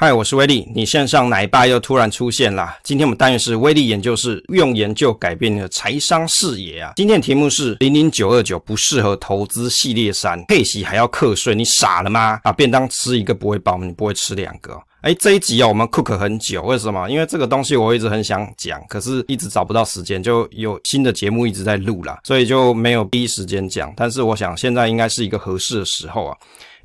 嗨，我是威力，你线上奶爸又突然出现啦。今天我们单元是威力研究室，用研究改变你的财商视野啊。今天的题目是零零九二九不适合投资系列三，配息还要课税，你傻了吗？啊，便当吃一个不会饱，你不会吃两个。哎，这一集啊，我们 cook 很久，为什么？因为这个东西我一直很想讲，可是一直找不到时间，就有新的节目一直在录啦，所以就没有第一时间讲。但是我想现在应该是一个合适的时候啊。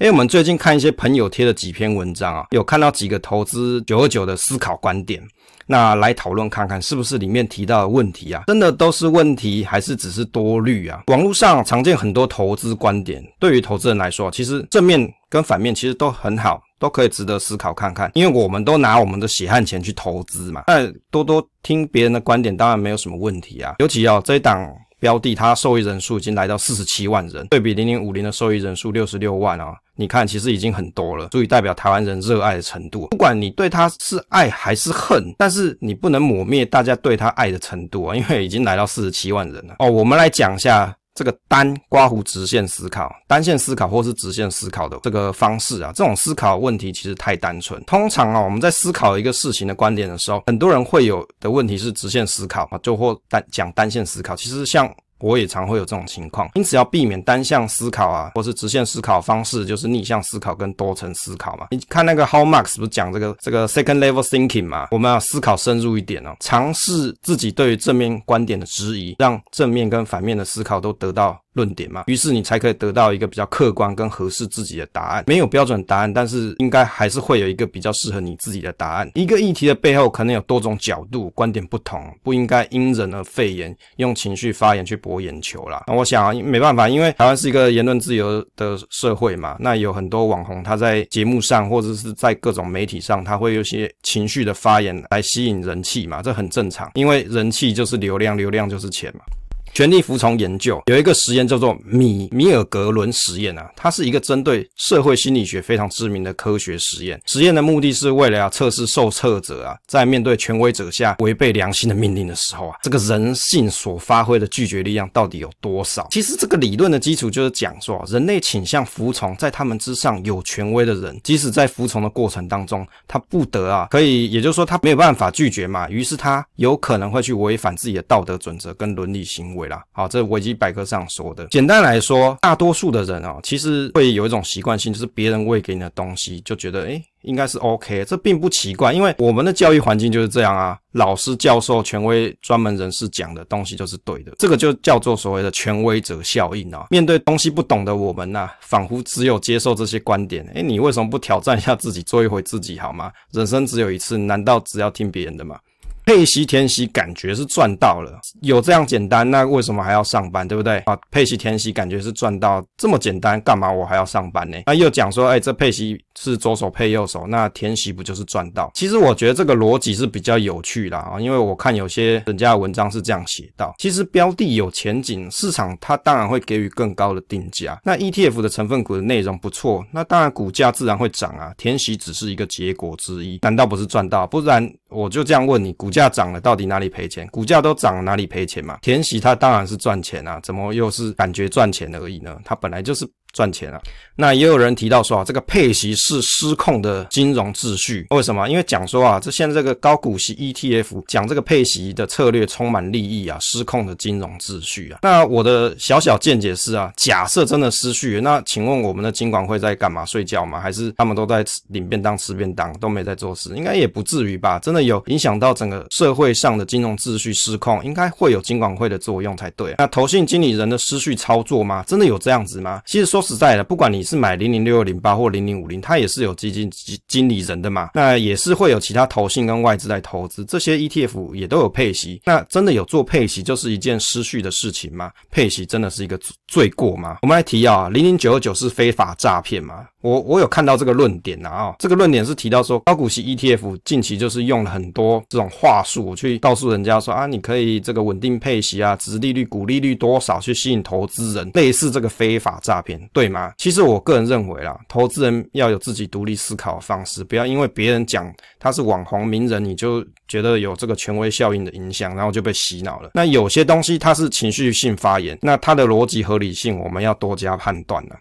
因为我们最近看一些朋友贴的几篇文章啊，有看到几个投资九二九的思考观点，那来讨论看看是不是里面提到的问题啊，真的都是问题，还是只是多虑啊？网络上常见很多投资观点，对于投资人来说，其实正面跟反面其实都很好，都可以值得思考看看。因为我们都拿我们的血汗钱去投资嘛，那多多听别人的观点当然没有什么问题啊。尤其啊，这一档。标的它受益人数已经来到四十七万人，对比零零五零的受益人数六十六万啊，你看其实已经很多了，足以代表台湾人热爱的程度。不管你对他是爱还是恨，但是你不能抹灭大家对他爱的程度啊，因为已经来到四十七万人了哦。我们来讲一下这个单刮胡直线思考、单线思考或是直线思考的这个方式啊，这种思考问题其实太单纯。通常啊，我们在思考一个事情的观点的时候，很多人会有的问题是直线思考啊，就或单讲单线思考。其实像我也常会有这种情况，因此要避免单向思考啊，或是直线思考方式，就是逆向思考跟多层思考嘛。你看那个 How Mark 是不是讲这个这个 second level thinking 嘛？我们要思考深入一点哦，尝试自己对于正面观点的质疑，让正面跟反面的思考都得到论点嘛，于是你才可以得到一个比较客观跟合适自己的答案。没有标准答案，但是应该还是会有一个比较适合你自己的答案。一个议题的背后可能有多种角度，观点不同，不应该因人而废言，用情绪发言去博眼球啦。那我想啊，没办法，因为台湾是一个言论自由的社会嘛，那有很多网红他在节目上或者是在各种媒体上，他会有些情绪的发言来吸引人气嘛，这很正常，因为人气就是流量，流量就是钱嘛。全力服从研究有一个实验叫做米米尔格伦实验啊，它是一个针对社会心理学非常知名的科学实验。实验的目的是为了要测试受测者啊，在面对权威者下违背良心的命令的时候啊，这个人性所发挥的拒绝力量到底有多少？其实这个理论的基础就是讲说，人类倾向服从在他们之上有权威的人，即使在服从的过程当中，他不得啊，可以，也就是说他没有办法拒绝嘛，于是他有可能会去违反自己的道德准则跟伦理行为。好，这是维基百科上说的。简单来说，大多数的人啊，其实会有一种习惯性，就是别人喂给你的东西，就觉得诶应该是 OK，这并不奇怪，因为我们的教育环境就是这样啊。老师、教授、权威、专门人士讲的东西就是对的，这个就叫做所谓的权威者效应啊。面对东西不懂的我们呐，仿佛只有接受这些观点。诶，你为什么不挑战一下自己，做一回自己好吗？人生只有一次，难道只要听别人的吗？配息填息感觉是赚到了，有这样简单，那为什么还要上班，对不对啊？配息填息感觉是赚到这么简单，干嘛我还要上班呢？那又讲说，哎，这配息是左手配右手，那填息不就是赚到？其实我觉得这个逻辑是比较有趣啦啊，因为我看有些人家的文章是这样写到，其实标的有前景，市场它当然会给予更高的定价。那 ETF 的成分股的内容不错，那当然股价自然会涨啊。填息只是一个结果之一，难道不是赚到？不然我就这样问你，股价涨了，到底哪里赔钱？股价都涨了，哪里赔钱嘛？填息它当然是赚钱啊，怎么又是感觉赚钱而已呢？它本来就是。赚钱啊！那也有人提到说啊，这个配息是失控的金融秩序。为什么？因为讲说啊，这现在这个高股息 ETF 讲这个配息的策略充满利益啊，失控的金融秩序啊。那我的小小见解是啊，假设真的失序，那请问我们的金管会在干嘛？睡觉吗？还是他们都在领便当、吃便当，都没在做事？应该也不至于吧？真的有影响到整个社会上的金融秩序失控，应该会有金管会的作用才对。那投信经理人的失序操作吗？真的有这样子吗？其实说。实在的，不管你是买零零六二零八或零零五零，它也是有基金经理人的嘛，那也是会有其他投信跟外资来投资，这些 ETF 也都有配息，那真的有做配息就是一件失序的事情吗？配息真的是一个罪过吗？我们来提啊，零零九二九是非法诈骗吗？我我有看到这个论点呐啊，这个论点是提到说高股息 ETF 近期就是用了很多这种话术去告诉人家说啊，你可以这个稳定配息啊，殖利率、股利率多少去吸引投资人，类似这个非法诈骗，对吗？其实我个人认为啦，投资人要有自己独立思考的方式，不要因为别人讲他是网红名人，你就觉得有这个权威效应的影响，然后就被洗脑了。那有些东西它是情绪性发言，那它的逻辑合理性我们要多加判断了。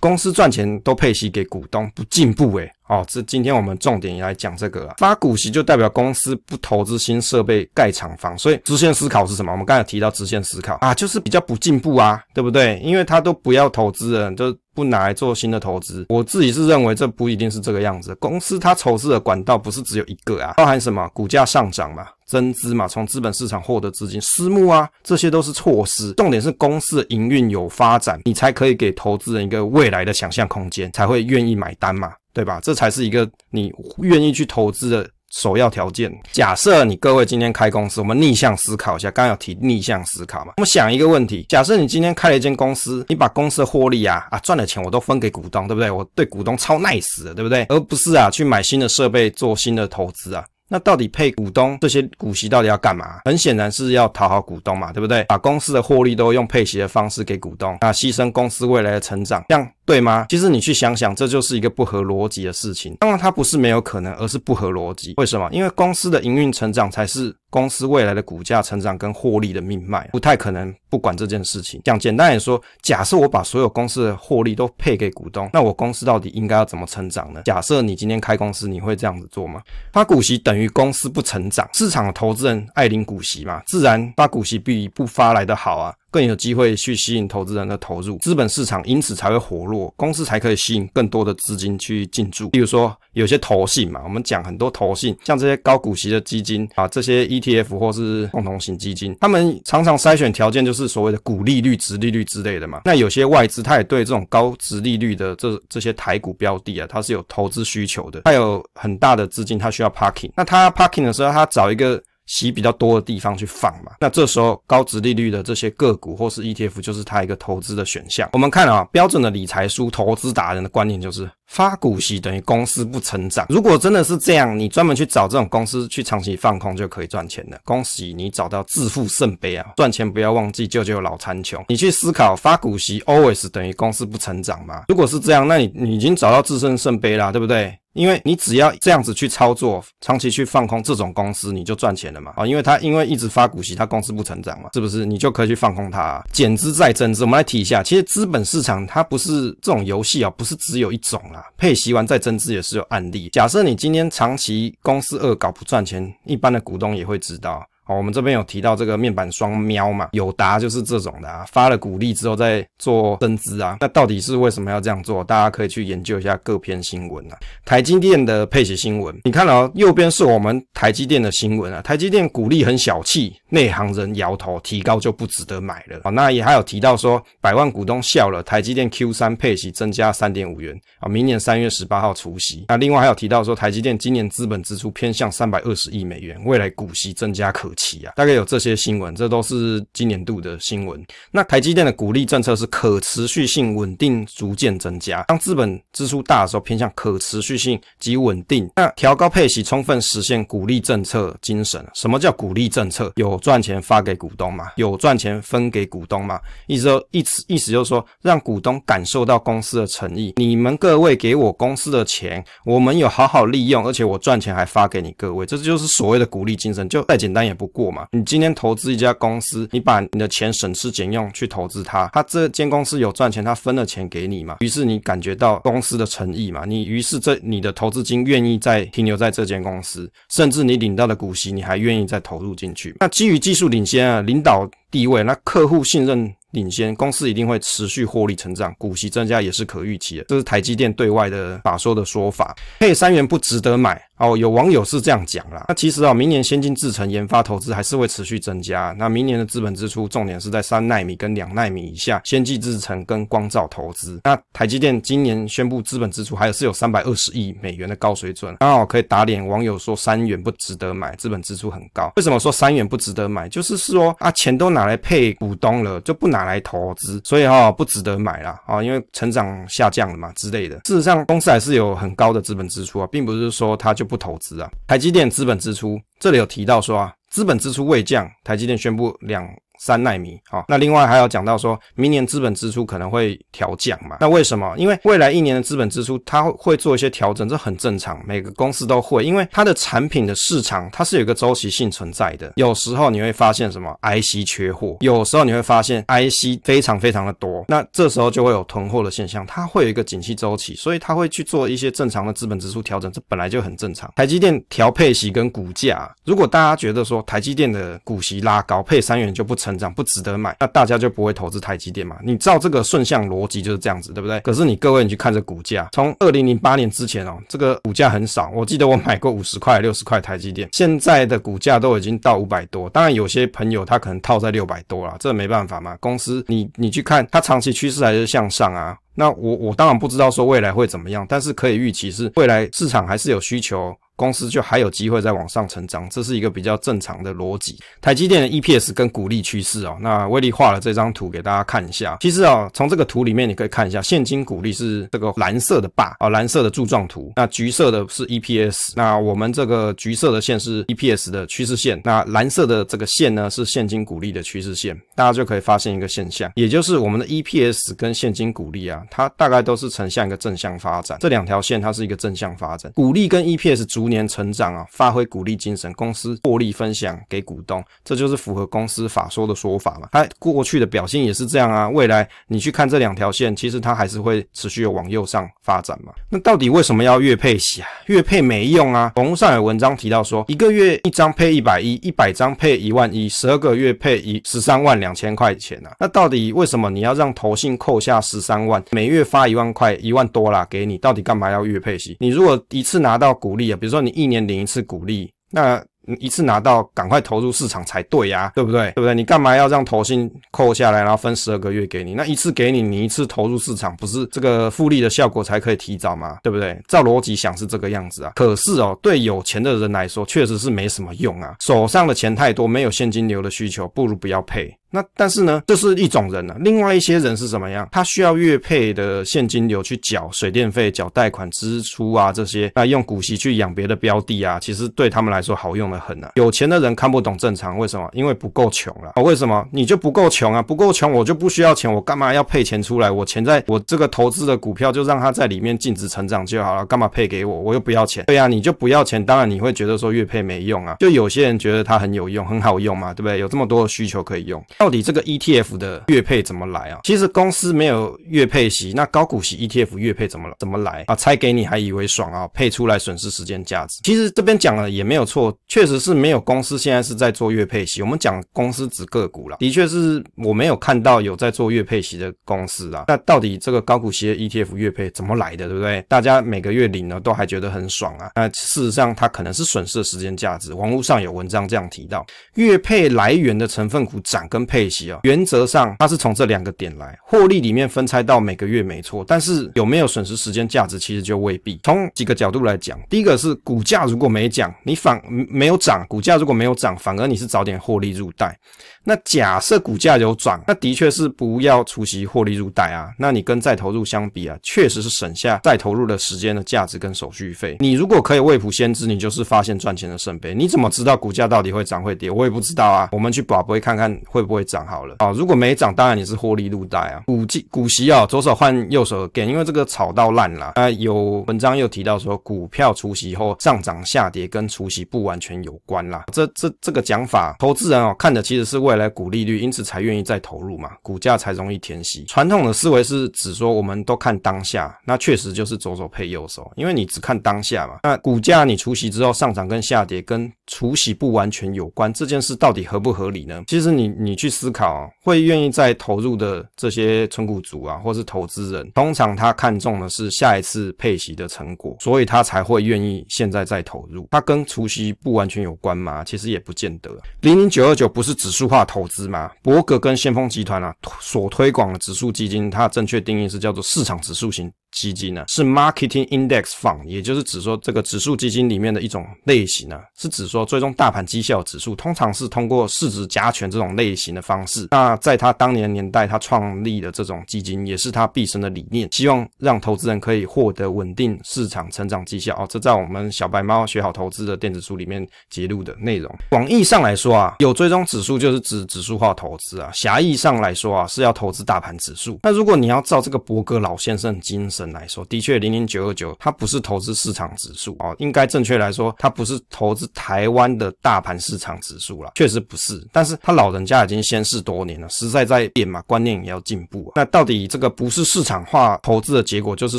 公司赚钱都配息给股东，不进步诶。哦，这今天我们重点也来讲这个啊，发股息就代表公司不投资新设备盖厂房，所以直线思考是什么？我们刚才提到直线思考啊，就是比较不进步啊，对不对？因为他都不要投资了，就不拿来做新的投资。我自己是认为这不一定是这个样子，公司它筹资的管道不是只有一个啊，包含什么？股价上涨嘛。增资嘛，从资本市场获得资金，私募啊，这些都是措施。重点是公司的营运有发展，你才可以给投资人一个未来的想象空间，才会愿意买单嘛，对吧？这才是一个你愿意去投资的首要条件。假设你各位今天开公司，我们逆向思考一下，刚刚有提逆向思考嘛？我们想一个问题：假设你今天开了一间公司，你把公司的获利啊啊赚的钱我都分给股东，对不对？我对股东超 nice 的，对不对？而不是啊去买新的设备做新的投资啊。那到底配股东这些股息到底要干嘛？很显然是要讨好股东嘛，对不对？把公司的获利都用配息的方式给股东，那，牺牲公司未来的成长，这样对吗？其实你去想想，这就是一个不合逻辑的事情。当然，它不是没有可能，而是不合逻辑。为什么？因为公司的营运成长才是公司未来的股价成长跟获利的命脉，不太可能不管这件事情。讲简单点说，假设我把所有公司的获利都配给股东，那我公司到底应该要怎么成长呢？假设你今天开公司，你会这样子做吗？发股息等于公司不成长，市场的投资人爱领股息嘛，自然发股息比不发来的好啊。更有机会去吸引投资人的投入，资本市场因此才会活络，公司才可以吸引更多的资金去进驻。例如说，有些投信嘛，我们讲很多投信，像这些高股息的基金啊，这些 ETF 或是共同型基金，他们常常筛选条件就是所谓的股利率、殖利率之类的嘛。那有些外资，他也对这种高殖利率的这这些台股标的啊，它是有投资需求的，它有很大的资金，它需要 parking。那它 parking 的时候，它找一个。息比较多的地方去放嘛，那这时候高殖利率的这些个股或是 ETF 就是它一个投资的选项。我们看啊，标准的理财书投资达人的观念就是发股息等于公司不成长。如果真的是这样，你专门去找这种公司去长期放空就可以赚钱了。恭喜你找到致富圣杯啊！赚钱不要忘记救救老残穷。你去思考发股息 always 等于公司不成长吗？如果是这样，那你你已经找到致胜圣杯啦，对不对？因为你只要这样子去操作，长期去放空这种公司，你就赚钱了嘛。啊，因为他因为一直发股息，他公司不成长嘛，是不是？你就可以去放空它，减资再增资。我们来提一下，其实资本市场它不是这种游戏啊，不是只有一种啦，配息完再增资也是有案例。假设你今天长期公司恶搞不赚钱，一般的股东也会知道。哦，我们这边有提到这个面板双喵嘛，友达就是这种的啊，发了股利之后再做增资啊，那到底是为什么要这样做？大家可以去研究一下各篇新闻啊。台积电的配息新闻，你看哦，右边是我们台积电的新闻啊，台积电股利很小气，内行人摇头，提高就不值得买了。啊，那也还有提到说，百万股东笑了，台积电 Q 三配息增加三点五元啊，明年三月十八号除息。那另外还有提到说，台积电今年资本支出偏向三百二十亿美元，未来股息增加可。期啊，大概有这些新闻，这都是今年度的新闻。那台积电的股利政策是可持续性、稳定、逐渐增加。当资本支出大的时候，偏向可持续性及稳定。那调高配息，充分实现股利政策精神。什么叫股利政策？有赚钱发给股东嘛？有赚钱分给股东嘛？意思说，意思意思就是说，让股东感受到公司的诚意。你们各位给我公司的钱，我们有好好利用，而且我赚钱还发给你各位，这就是所谓的股利精神。就再简单也不。过嘛？你今天投资一家公司，你把你的钱省吃俭用去投资它，它这间公司有赚钱，它分了钱给你嘛？于是你感觉到公司的诚意嘛？你于是这你的投资金愿意再停留在这间公司，甚至你领到的股息，你还愿意再投入进去。那基于技术领先啊，领导地位，那客户信任。领先公司一定会持续获利成长，股息增加也是可预期的。这是台积电对外的法说的说法。配三元不值得买哦，有网友是这样讲啦。那其实啊，明年先进制程研发投资还是会持续增加。那明年的资本支出重点是在三纳米跟两纳米以下先进制程跟光罩投资。那台积电今年宣布资本支出还是有三百二十亿美元的高水准，刚好可以打脸网友说三元不值得买，资本支出很高。为什么说三元不值得买？就是说啊，钱都拿来配股东了，就不拿。拿来投资，所以哈不值得买啦啊，因为成长下降了嘛之类的。事实上，公司还是有很高的资本支出啊，并不是说它就不投资啊。台积电资本支出这里有提到说啊，资本支出未降，台积电宣布两三奈米。好，那另外还有讲到说明年资本支出可能会调降嘛？那为什么？因为未来一年的资本支出它会做一些调整，这很正常，每个公司都会，因为它的产品的市场它是有一个周期性存在的。有时候你会发现什么 IC 缺货，有时候你会发现 IC 非常非常的多，那这时候就会有囤货的现象，它会有一个景气周期，所以它会去做一些正常的资本支出调整，这本来就很正常。台积电调配息跟股价，如果大家觉得说台积电的股息拉高，配三元就不成长，不值得买，那大家就不会投资台积电嘛？你照这个顺向逻辑就是这样子，对不对？可是你各位，你去看这股价，从二零零八年之前哦，这个股价很少，我记得我买过五十块、六十块台积电，现在的股价都已经到五百多。当然，有些朋友他可能套在六百多了，这没办法嘛。公司你你去看，它长期趋势还是向上啊。那我我当然不知道说未来会怎么样，但是可以预期是未来市场还是有需求。公司就还有机会再往上成长，这是一个比较正常的逻辑。台积电的 EPS 跟股利趋势哦，那威力画了这张图给大家看一下。其实啊、哦，从这个图里面你可以看一下，现金股利是这个蓝色的 bar 啊，蓝色的柱状图。那橘色的是 EPS，那我们这个橘色的线是 EPS 的趋势线，那蓝色的这个线呢是现金股利的趋势线。大家就可以发现一个现象，也就是我们的 EPS 跟现金股利啊，它大概都是呈现一个正向发展。这两条线它是一个正向发展，股利跟 EPS 逐年成长啊，发挥鼓励精神，公司获利分享给股东，这就是符合公司法说的说法嘛。它过去的表现也是这样啊，未来你去看这两条线，其实它还是会持续的往右上发展嘛。那到底为什么要月配息啊？月配没用啊。网络上有文章提到说，一个月一张配一百一，一百张配一万一，十二个月配一十三万两千块钱啊。那到底为什么你要让投信扣下十三万，每月发一万块，一万多啦给你？到底干嘛要月配息？你如果一次拿到股利啊，比如说你一年。领一次股利，那一次拿到，赶快投入市场才对呀，对不对？对不对？你干嘛要让投信扣下来，然后分十二个月给你？那一次给你，你一次投入市场，不是这个复利的效果才可以提早吗？对不对？照逻辑想是这个样子啊。可是哦，对有钱的人来说，确实是没什么用啊。手上的钱太多，没有现金流的需求，不如不要配。那但是呢，这是一种人呢、另外一些人是怎么样？他需要月配的现金流去缴水电费、缴贷款支出啊，这些那用股息去养别的标的啊，其实对他们来说好用的很啊。有钱的人看不懂正常，为什么？因为不够穷了啊。为什么？你就不够穷啊？不够穷，我就不需要钱，我干嘛要配钱出来？我钱在我这个投资的股票，就让它在里面净值成长就好了，干嘛配给我？我又不要钱。对啊，你就不要钱，当然你会觉得说月配没用啊。就有些人觉得它很有用，很好用嘛，对不对？有这么多的需求可以用。到底这个 ETF 的月配怎么来啊？其实公司没有月配息，那高股息 ETF 月配怎么怎么来啊？拆给你还以为爽啊？配出来损失时间价值。其实这边讲了也没有错，确实是没有公司现在是在做月配息。我们讲公司指个股啦，的确是我没有看到有在做月配息的公司啦。那到底这个高股息的 ETF 月配怎么来的，对不对？大家每个月领了都还觉得很爽啊？那事实上它可能是损失的时间价值。网络上有文章这样提到，月配来源的成分股涨跟配息啊。原则上，它是从这两个点来获利里面分拆到每个月没错，但是有没有损失时间价值，其实就未必。从几个角度来讲，第一个是股价如果没涨，你反没有涨，股价如果没有涨，反而你是早点获利入袋。那假设股价有涨，那的确是不要除息获利入袋啊。那你跟再投入相比啊，确实是省下再投入的时间的价值跟手续费。你如果可以未卜先知，你就是发现赚钱的圣杯。你怎么知道股价到底会涨会跌？我也不知道啊。我们去保不会看看会不会涨好了啊。如果没涨，当然你是获利入袋啊。股息股息啊，左手换右手给，因为这个炒到烂了啊。有文章又提到说，股票除息后上涨下跌跟除息不完全有关啦。这这这个讲法，投资人哦看的其实是未来股利率，因此才愿意再投入嘛，股价才容易填息。传统的思维是指说，我们都看当下，那确实就是左手配右手，因为你只看当下嘛。那股价你除息之后上涨跟下跌，跟除息不完全有关，这件事到底合不合理呢？其实你你去思考，会愿意再投入的这些存股族啊，或是投资人，通常他看中的是下一次配息的成果，所以他才会愿意现在再投入。它跟除息不完全有关吗？其实也不见得。零零九二九不是指数化。投资吗，伯格跟先锋集团啊所推广的指数基金，它正确定义是叫做市场指数型基金呢，是 Marketing Index Fund，也就是指说这个指数基金里面的一种类型呢，是指说追踪大盘绩效指数，通常是通过市值加权这种类型的方式。那在他当年年代，他创立的这种基金，也是他毕生的理念，希望让投资人可以获得稳定市场成长绩效。哦，这在我们小白猫学好投资的电子书里面揭露的内容。广义上来说啊，有追踪指数就是指指数化投资啊；狭义上来说啊，是要投资大盘指数。那如果你要照这个伯格老先生精神，来说，的确，零零九二九它不是投资市场指数哦，应该正确来说，它不是投资台湾的大盘市场指数了，确实不是。但是他老人家已经先逝多年了，时代在变嘛，观念也要进步啊。那到底这个不是市场化投资的结果，就是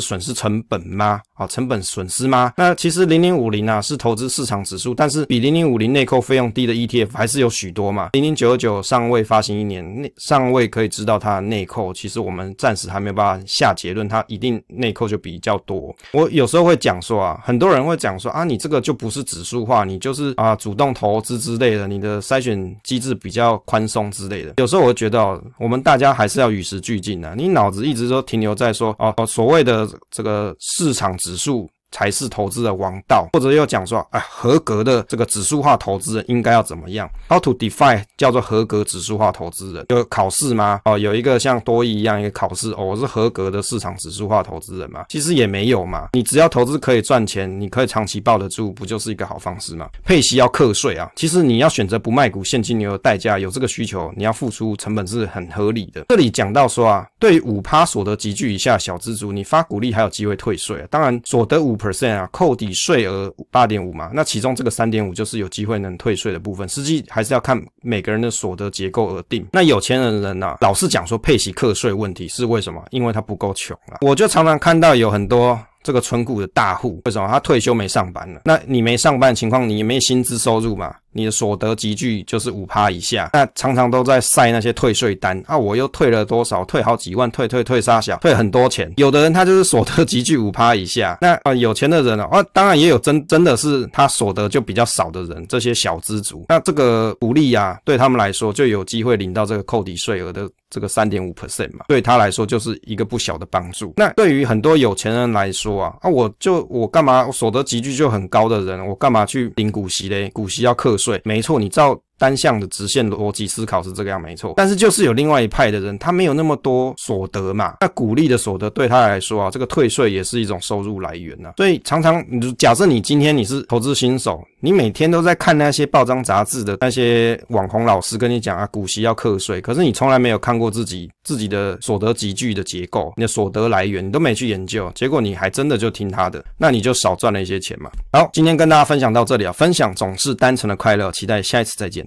损失成本吗？啊，成本损失吗？那其实零零五零啊是投资市场指数，但是比零零五零内扣费用低的 ETF 还是有许多嘛。零零九二九尚未发行一年，内尚未可以知道它的内扣，其实我们暂时还没有办法下结论，它一定。内扣就比较多，我有时候会讲说啊，很多人会讲说啊，你这个就不是指数化，你就是啊主动投资之类的，你的筛选机制比较宽松之类的。有时候我觉得，我们大家还是要与时俱进的，你脑子一直都停留在说哦，所谓的这个市场指指数才是投资的王道，或者又讲说，哎，合格的这个指数化投资人应该要怎么样？How to define 叫做合格指数化投资人？有考试吗？哦，有一个像多益一样一个考试哦，我是合格的市场指数化投资人吗？其实也没有嘛，你只要投资可以赚钱，你可以长期抱得住，不就是一个好方式吗？配息要课税啊，其实你要选择不卖股现金流的代价，有这个需求，你要付出成本是很合理的。这里讲到说啊，对于五趴所得级距以下小资族，你发股利还有机会退税啊，当然所得五。Percent 啊，扣抵税额八点五嘛，那其中这个三点五就是有机会能退税的部分，实际还是要看每个人的所得结构而定。那有钱人的人呢、啊，老是讲说配息课税问题是为什么？因为他不够穷啊。我就常常看到有很多。这个存股的大户，为什么他退休没上班了？那你没上班的情况，你也没薪资收入嘛？你的所得集聚就是五趴以下，那常常都在晒那些退税单啊！我又退了多少？退好几万，退退退杀小，退很多钱。有的人他就是所得集聚五趴以下，那啊有钱的人啊，啊当然也有真真的是他所得就比较少的人，这些小资族，那这个股利啊，对他们来说就有机会领到这个扣抵税额的。这个三点五 percent 嘛，对他来说就是一个不小的帮助。那对于很多有钱人来说啊，啊，我就我干嘛我所得集聚就很高的人，我干嘛去领股息嘞？股息要课税，没错，你照。单向的直线逻辑思考是这个样，没错。但是就是有另外一派的人，他没有那么多所得嘛，那股利的所得对他来说啊，这个退税也是一种收入来源呐、所以常常，假设你今天你是投资新手，你每天都在看那些报章杂志的那些网红老师跟你讲啊，股息要课税，可是你从来没有看过自己自己的所得集聚的结构，你的所得来源你都没去研究，结果你还真的就听他的，那你就少赚了一些钱嘛。好，今天跟大家分享到这里啊，分享总是单纯的快乐，期待下一次再见。